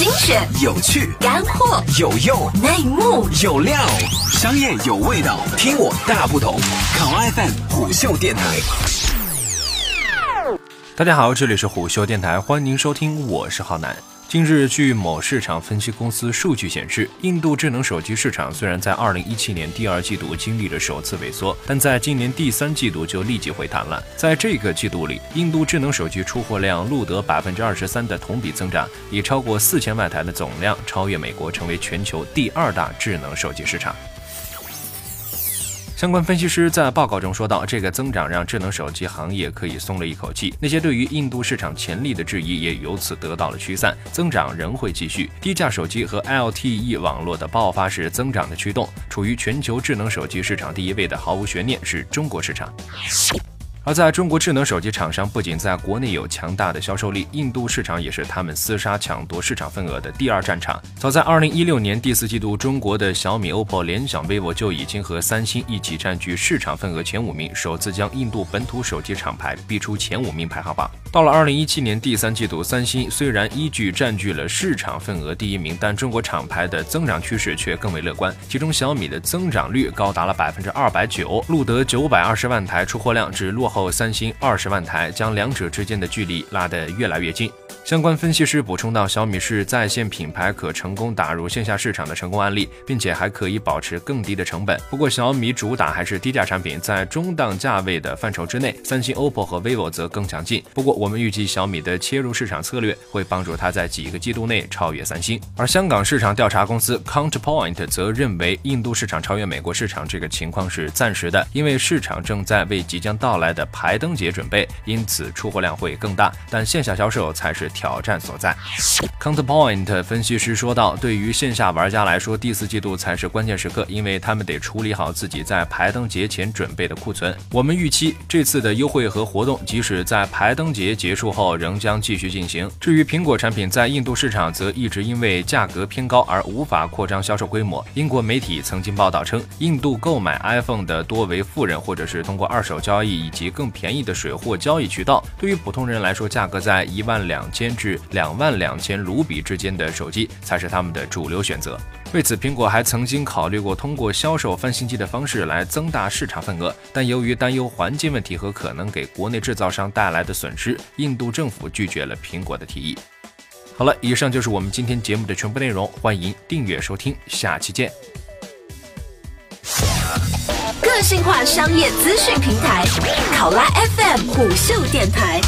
精选、有趣、干货、有用、内幕、有料，商业有味道，听我大不同。考 FM 虎嗅电台。大家好，这里是虎嗅电台，欢迎您收听，我是浩南。近日，据某市场分析公司数据显示，印度智能手机市场虽然在2017年第二季度经历了首次萎缩，但在今年第三季度就立即回弹了。在这个季度里，印度智能手机出货量录得百分之二十三的同比增长，已超过四千万台的总量超越美国，成为全球第二大智能手机市场。相关分析师在报告中说到，这个增长让智能手机行业可以松了一口气，那些对于印度市场潜力的质疑也由此得到了驱散，增长仍会继续。低价手机和 LTE 网络的爆发式增长的驱动，处于全球智能手机市场第一位的毫无悬念是中国市场。而在中国智能手机厂商不仅在国内有强大的销售力，印度市场也是他们厮杀抢夺市场份额的第二战场。早在二零一六年第四季度，中国的小米、OPPO、联想、vivo 就已经和三星一起占据市场份额前五名，首次将印度本土手机厂牌逼出前五名排行榜。到了二零一七年第三季度，三星虽然依据占据了市场份额第一名，但中国厂牌的增长趋势却更为乐观。其中小米的增长率高达了百分之二百九，录得九百二十万台出货量，只落后三星二十万台，将两者之间的距离拉得越来越近。相关分析师补充到，小米是在线品牌可成功打入线下市场的成功案例，并且还可以保持更低的成本。不过，小米主打还是低价产品，在中档价位的范畴之内，三星、OPPO 和 vivo 则更强劲。不过，我们预计小米的切入市场策略会帮助它在几个季度内超越三星。而香港市场调查公司 Counterpoint 则认为，印度市场超越美国市场这个情况是暂时的，因为市场正在为即将到来的的排灯节准备，因此出货量会更大，但线下销售才是。挑战所在。Counterpoint 分析师说道：“对于线下玩家来说，第四季度才是关键时刻，因为他们得处理好自己在排灯节前准备的库存。我们预期这次的优惠和活动，即使在排灯节结束后，仍将继续进行。至于苹果产品在印度市场，则一直因为价格偏高而无法扩张销售规模。英国媒体曾经报道称，印度购买 iPhone 的多为富人，或者是通过二手交易以及更便宜的水货交易渠道。对于普通人来说，价格在一万两千。”至两万两千卢比之间的手机才是他们的主流选择。为此，苹果还曾经考虑过通过销售翻新机的方式来增大市场份额，但由于担忧环境问题和可能给国内制造商带来的损失，印度政府拒绝了苹果的提议。好了，以上就是我们今天节目的全部内容，欢迎订阅收听，下期见。个性化商业资讯平台，考拉 FM 虎嗅电台。